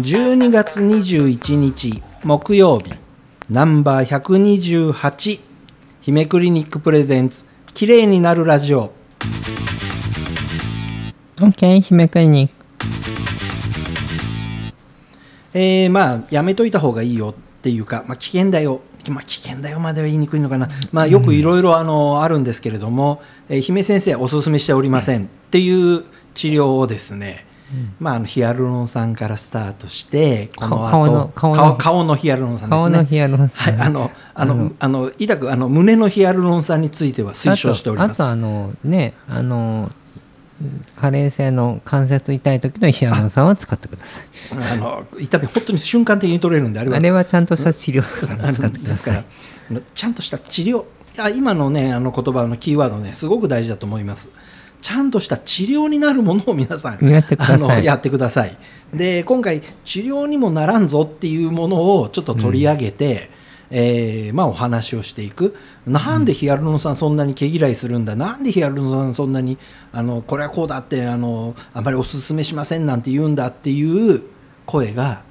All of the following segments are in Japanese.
12月21日木曜日。ナンバー128姫クリニックプレゼンツ。綺麗になるラジオ。OK 姫クリニック。えー、まあやめといた方がいいよっていうか、まあ、危険だよまあ、危険だよまでは言いにくいのかな、まあ、よくいろいろあのあるんですけれども、えー姫先生はおすすめしておりません。っていう治療をですね、まあ、あのヒアルロン酸からスタートしてこの後顔の顔の。顔顔のヒアルロン酸ですね。顔のヒアルロン酸。はい、あのあのあの痛くあの胸のヒアルロン酸については推奨しております。あとあのねあの加齢性の関節痛い時のヒアルロン酸は使ってください。あの痛み本当に瞬間的に取れるんであれは。あれはちゃんとした治療使ってくだですから。ちゃんとした治療。あ今のねあの言葉のキーワードねすごく大事だと思います。ちゃんとした治療になるものを皆さんやってください。やってください。で今回治療にもならんぞっていうものをちょっと取り上げて、えーまあ、お話をしていく。なんでヒアルロン酸そんなに毛嫌いするんだ？なんでヒアルロン酸そんなにあのこれはこうだってあのあまりお勧めしませんなんて言うんだっていう声が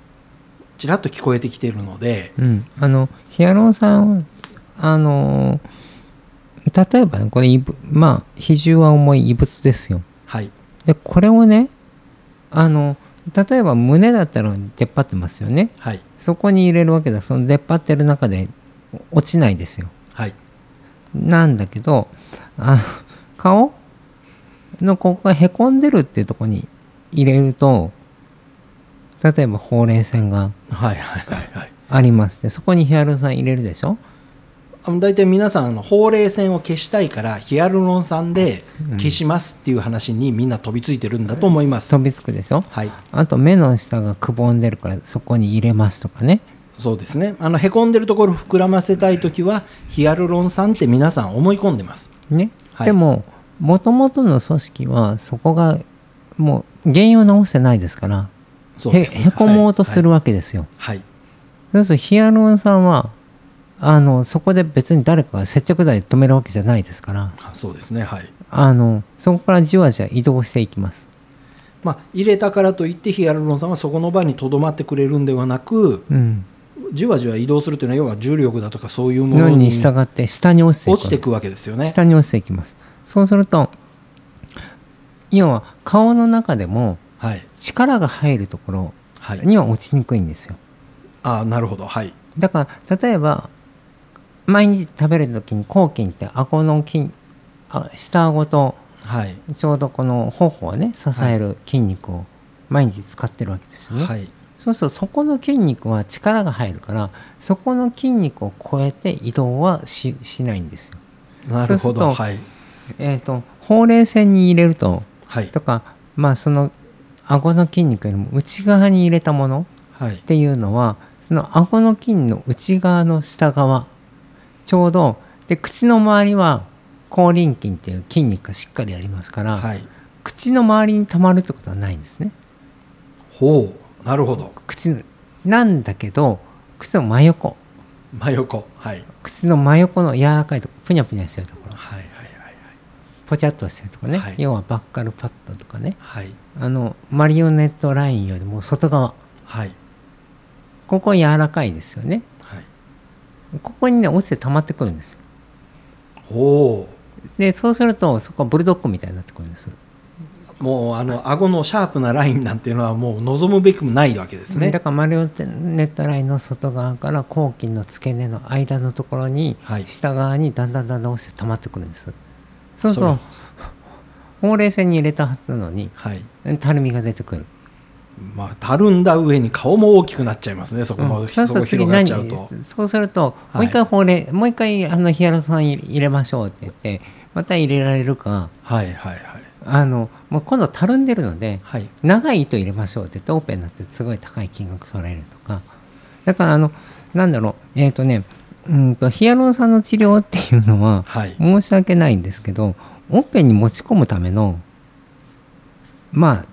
ちらっと聞こえてきているので、うん、あのヒアルロン酸はあの例えばねこれ異物まあ比重は重い異物ですよ。はい。でこれをねあの例えば胸だったら出っ張ってますよね。はい。そこに入れるわけだ。その出っ張ってる中で落ちないですよ。はい。なんだけどあ顔のここがへこんでるっていうところに入れると例えばほうれい線がはいはいはいはい。あります。でそこにヒアルロン酸入れるでしょあの大体皆さんあのほうれい線を消したいからヒアルロン酸で消しますっていう話にみんな飛びついてるんだと思います、飛びつくでしょ？はい。あと目の下がくぼんでるからそこに入れますとかね。そうですね。あのへこんでるところを膨らませたい時はヒアルロン酸って皆さん思い込んでます。ね、はい。でももともとの組織はそこがもう原因を治してないですからへそうです。へこもうとするわけですよ、はい、はい。そうするとヒアルロン酸はあのそこで別に誰かが接着剤で止めるわけじゃないですから。あそうですね。はい。あのそこからじわじわ移動していきます。まあ入れたからといってヒアルロン酸はそこの場にとどまってくれるんではなくうん。じわじわ移動するというのは要は重力だとかそういうもののにに従って下に落ちていく。落ちていくわけですよね。下に落ちていきます。そうすると要は顔の中でもはい。力が入るところはい。には落ちにくいんですよ。あなるほど。はい。だから例えば毎日食べる時に抗菌って顎の筋あ下顎とはい。ちょうどこの頬をね支える筋肉を毎日使ってるわけですよね、はい。そうするとそこの筋肉は力が入るからそこの筋肉を超えて移動はししないんですよ。なるほそうするとどはい。えっ、とほうれい線に入れるとはい。とかまあその顎の筋肉よりも内側に入れたものはい。っていうのはその顎の筋の内側の下側ちょうどで口の周りは口輪筋っていう筋肉がしっかりありますから、はい。口の周りに溜まるってことはないんですね。ほうなるほど。口なんだけど口の真横。真横はい。口の真横の柔らかいとこぷにゃぷにゃしてるところ。はいはいはいポチャッとしてるところね、はい。要はバッカルパッドとかね。はい。はいあのマリオネットラインよりも外側。はい。ここ柔らかいですよね。はいここにね落ちて溜まってくるんです。よほでそうするとそこはブルドッグみたいになってくるんです。うもうあの顎のシャープなラインなんていうのはもう望むべくもないわけですね。だからマリオネットラインの外側から後筋の付け根の間のところに、はい。下側にだんだんだんだん落ちて溜まってくるんです。そうするそとほうれい線に入れたはずなのにはい。たるみが出てくるまあたるんだ上に顔も大きくなっちゃいますねそこも、うん。そうそこすると次何広がっちゃうと。そうすると、はいもう一回ほうれいもう一回あのヒアルロン酸入れましょうって言ってまた入れられるか。はいはいはい。あのもう今度たるんでるのではい。長い糸入れましょうって言ってオープンになってすごい高い金額取られるとか。だからあのなんだろうえっ、とねうんとヒアルロン酸の治療っていうのははい。申し訳ないんですけどオッペンに持ち込むためのまあ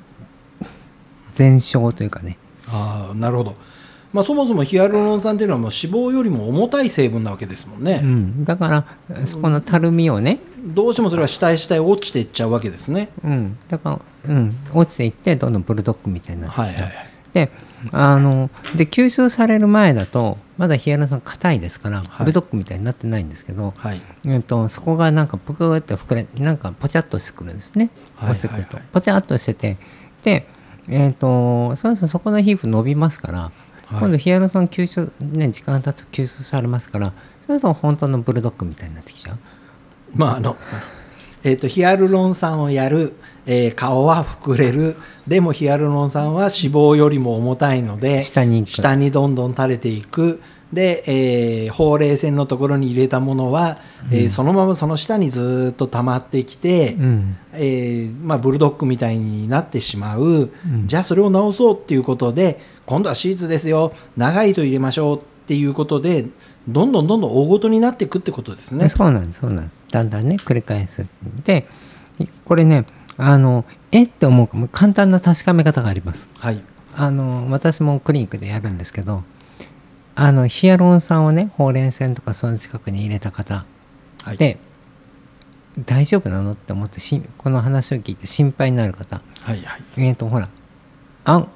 前哨というかね。ああなるほど。まあ、そもそもヒアルロン酸っていうのはもう脂肪よりも重たい成分なわけですもんね、うん、だからそこのたるみをね、どうしてもそれは下へ下へ落ちていっちゃうわけですね。うん、だから、うん、落ちていってどんどんブルドッグみたいになってきちゃう、はいはいはい。であので吸収される前だとまだヒアルロン酸硬いですから、はい。ブルドッグみたいになってないんですけど、はい。えっとそこがなんかぷくって膨れなんかポチャっとしてくるんですね。はいはいはい。ポチャっとしててでえっ、とそうするとそこの皮膚伸びますから、はい。今度ヒアルロン酸吸収ね時間が経つと吸収されますからそれと本当のブルドッグみたいになってきちゃう。まああの えー、とヒアルロン酸をやる、えー顔は膨れる。でもヒアルロン酸は脂肪よりも重たいので下に下にどんどん垂れていくで、えーほうれい線のところに入れたものは、えーそのままその下にずーっと溜まってきて、うん。えーまあ、ブルドッグみたいになってしまう、ん。じゃあそれを直そうっていうことで今度はシーツですよ。長い糸入れましょうっていうことでどんどんどんどん大ごとになっていくってことですね。そうなんですそうなんです。だんだんね繰り返すでこれねあのえって思うかも。簡単な確かめ方があります。はい。あの私もクリニックでやるんですけどあのヒアルロン酸をねほうれい線とかその近くに入れた方。はい。で大丈夫なのって思ってしこの話を聞いて心配になる方。はいはい。えっ、とほらあ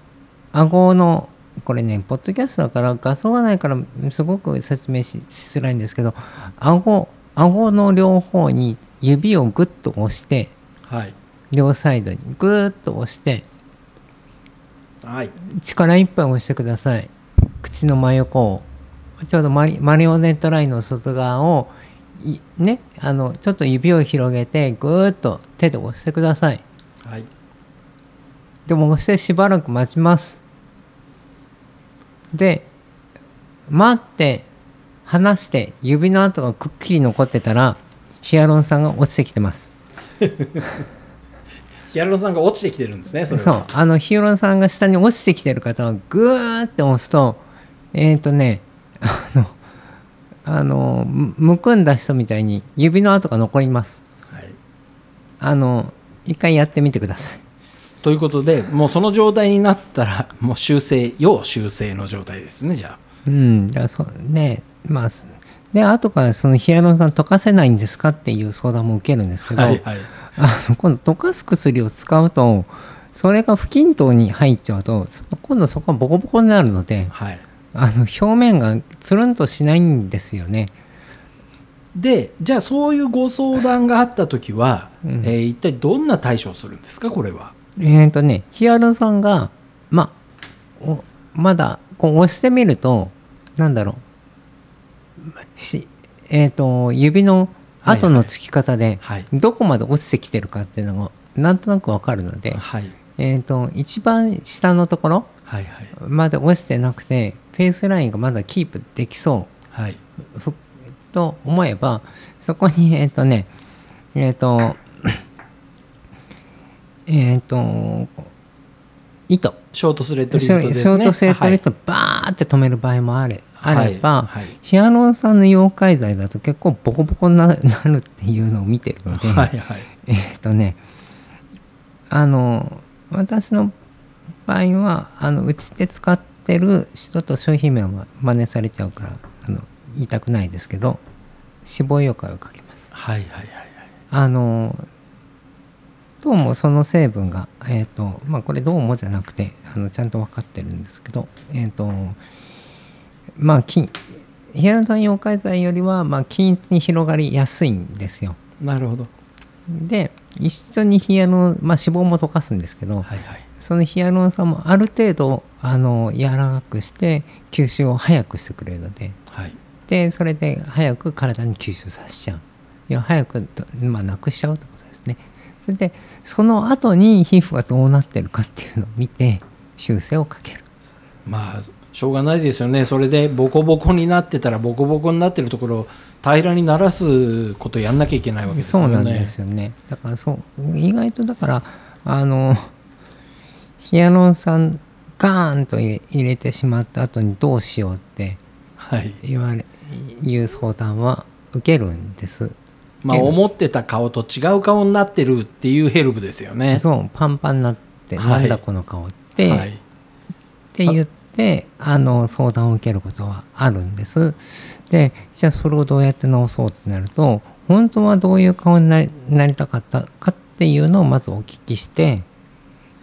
顎のこれねポッドキャストだから画像がないからすごく説明ししづらいんですけど顎顎の両方に指をグッと押してはい。両サイドにグーッと押してはい。力いっぱい押してください口の真横をちょうどマリマリオネットラインの外側をいねあのちょっと指を広げてグーッと手で押してください。はい。でも押してしばらく待ちます。で待って離して指の跡がくっきり残ってたらヒアルロン酸が落ちてきてます。ヒアルロン酸が落ちてきてるんですねそう。あのヒアルロン酸が下に落ちてきてる方はグーって押すとえっ、ー、とねあのあのむむくんだ人みたいに指の跡が残ります。はい、あの一回やってみてください。ということでもうその状態になったらもう修正要修正の状態ですねじゃうんだそねまあすで後からそのヒアルロン酸溶かせないんですかっていう相談も受けるんですけど、あはいはい。あの今度溶かす薬を使うとそれが不均等に入っちゃうとそ今度そこがボコボコになるのではいあの表面がつるんとしないんですよね。でじゃあそういうご相談があった時は、うん。えー一体どんな対処をするんですかこれは？えっ、とねヒアルロン酸がまおまだこう押してみるとなんだろう。しえっ、と指の跡のつき方ではい。どこまで落ちてきてるかっていうのがなんとなくわかるので、はい。えっ、と一番下のところまで落ちてなくてフェイスラインがまだキープできそはい、と思えばそこにえっ、とねえっ、と えっ、と糸。ショートスレッドリショートですね。ショートスレッドリットはバーって止める場合もあれあれば、はい。ヒアルロン酸の溶解剤だと結構ボコボコにななるっていうのを見てるので、い、はいはい。えっ、とねあの私の場合はあのうちで使ってる人と商品名は真似されちゃうからあの言いたくないですけど脂肪溶解をかけます。はいはいはいはい。あのどうもその成分がえっ、とまあこれどうもじゃなくてあのちゃんと分かってるんですけどえっ、とまあ菌ヒアルロン酸溶解剤よりはまあ均一に広がりやすいんですよ。なるほど。で一緒にヒアルまあ、脂肪も溶かすんですけど、はいはいそのヒアルロン酸もある程度あの柔らかくして吸収を早くしてくれるので。はい。でそれで早く体に吸収させちゃう。いや早くと、まあ、なくしちゃうってことですね。それでその後に皮膚がどうなってるかっていうのを見て修正をかける。まあしょうがないですよね。それでボコボコになってたらボコボコになってるところを平らにならすことやんなきゃいけないわけですよね。そうなんですよね。だからそう意外とだからあのヒアルロン酸ガーンと入れてしまった後にどうしようってはい。言われいう相談は受けるんです。まあ思ってた顔と違う顔になってるっていうヘルプですよね。そうパンパンになって、はい。なんだこの顔って、はい。って言ってあの相談を受けることはあるんです。でじゃあそれをどうやって直そうってなると本当はどういう顔になりなりたかったかっていうのをまずお聞きして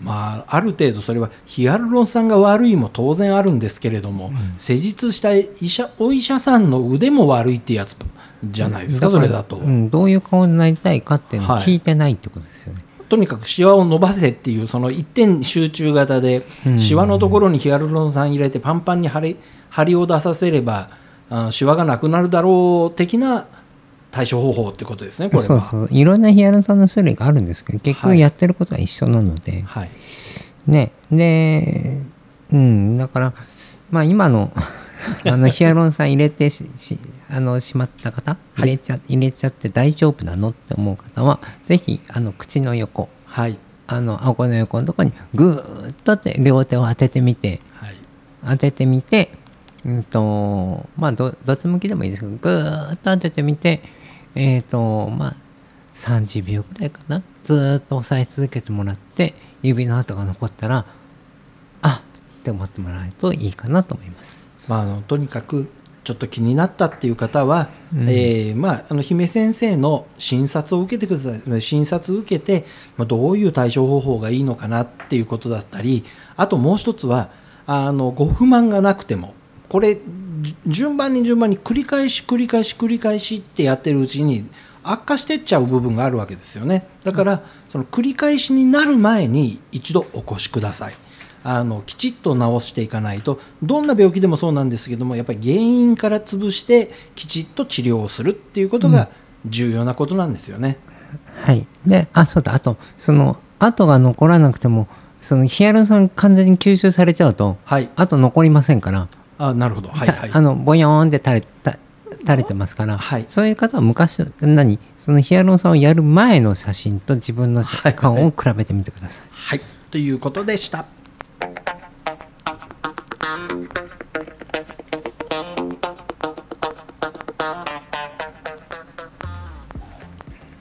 まあ、ある程度それはヒアルロン酸が悪いも当然あるんですけれども、施術した医者お医者さんの腕も悪いってやつじゃないですか、だからそれだと、うん、どういう顔になりたいかっていうのを聞いてないってことですよね。とにかくシワを伸ばせっていうその一点集中型で、うん。シワのところにヒアルロン酸入れてパンパンに張り張りを出させればあシワがなくなるだろう的な対処方法ってことですねこれは。そうそう。いろんなヒアルロン酸の種類があるんですけど結はい。局やってることは一緒なので、はい。ね。でうん。だからまあ今の あのヒアルロン酸入れてししあのしまった方入れちゃ,、入れちゃって大丈夫なのって思う方はぜひあの口の横はい。あの顎の横のところにグーッとって両手を当ててみてはい。当ててみて、うんとまあどどっち向きでもいいですけどぐーっと当ててみてえっ、とまあ30秒ぐらいかな。ずーっと押さえ続けてもらって指の跡が残ったらあって思ってもらえるといいかなと思います。まあ、あのとにかくちょっと気になったっていう方は、うん。えーまあ、あの姫先生の診察を受けてください。診察受けて、まあ、どういう対処方法がいいのかなっていうことだったりあともう一つはあのご不満がなくてもこれじ順番に順番に繰り返し繰り返し繰り返しってやってるうちに悪化してっちゃう部分があるわけですよね。だからその繰り返しになる前に一度お越しください。あのきちっと治していかないと。どんな病気でもそうなんですけどもやっぱり原因から潰してきちっと治療をするっていうことが重要なことなんですよね。はい。で、あ、そうだ、あと、その跡が残らなくても、そのヒアルロン酸完全に吸収されちゃうと、はい、あと残りませんから、あなるほど、はいたはい。あのボヨーンって垂れた垂れてますから、はい。そういう方は昔何？そのヒアルロン酸をやる前の写真と自分の顔を比べてみてください。はい、ということでした。